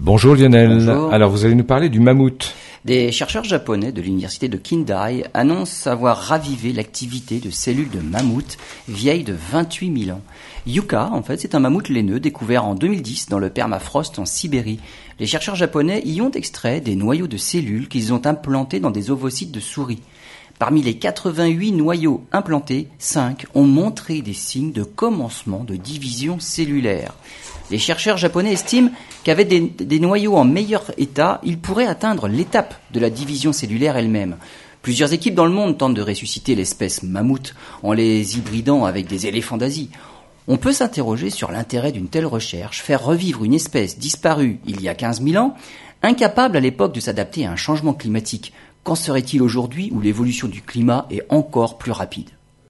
Bonjour Lionel. Bonjour. Alors vous allez nous parler du mammouth. Des chercheurs japonais de l'université de Kindai annoncent avoir ravivé l'activité de cellules de mammouth vieilles de 28 000 ans. Yuka, en fait, c'est un mammouth laineux découvert en 2010 dans le permafrost en Sibérie. Les chercheurs japonais y ont extrait des noyaux de cellules qu'ils ont implantés dans des ovocytes de souris. Parmi les 88 noyaux implantés, 5 ont montré des signes de commencement de division cellulaire. Les chercheurs japonais estiment qu'avec des, noyaux en meilleur état, ils pourraient atteindre l'étape de la division cellulaire elle-même. Plusieurs équipes dans le monde tentent de ressusciter l'espèce mammouth en les hybridant avec des éléphants d'Asie. On peut s'interroger sur l'intérêt d'une telle recherche, faire revivre une espèce disparue il y a 15 000 ans, incapable à l'époque de s'adapter à un changement climatique. Qu'en serait-il aujourd'hui où l'évolution du climat est encore plus rapide?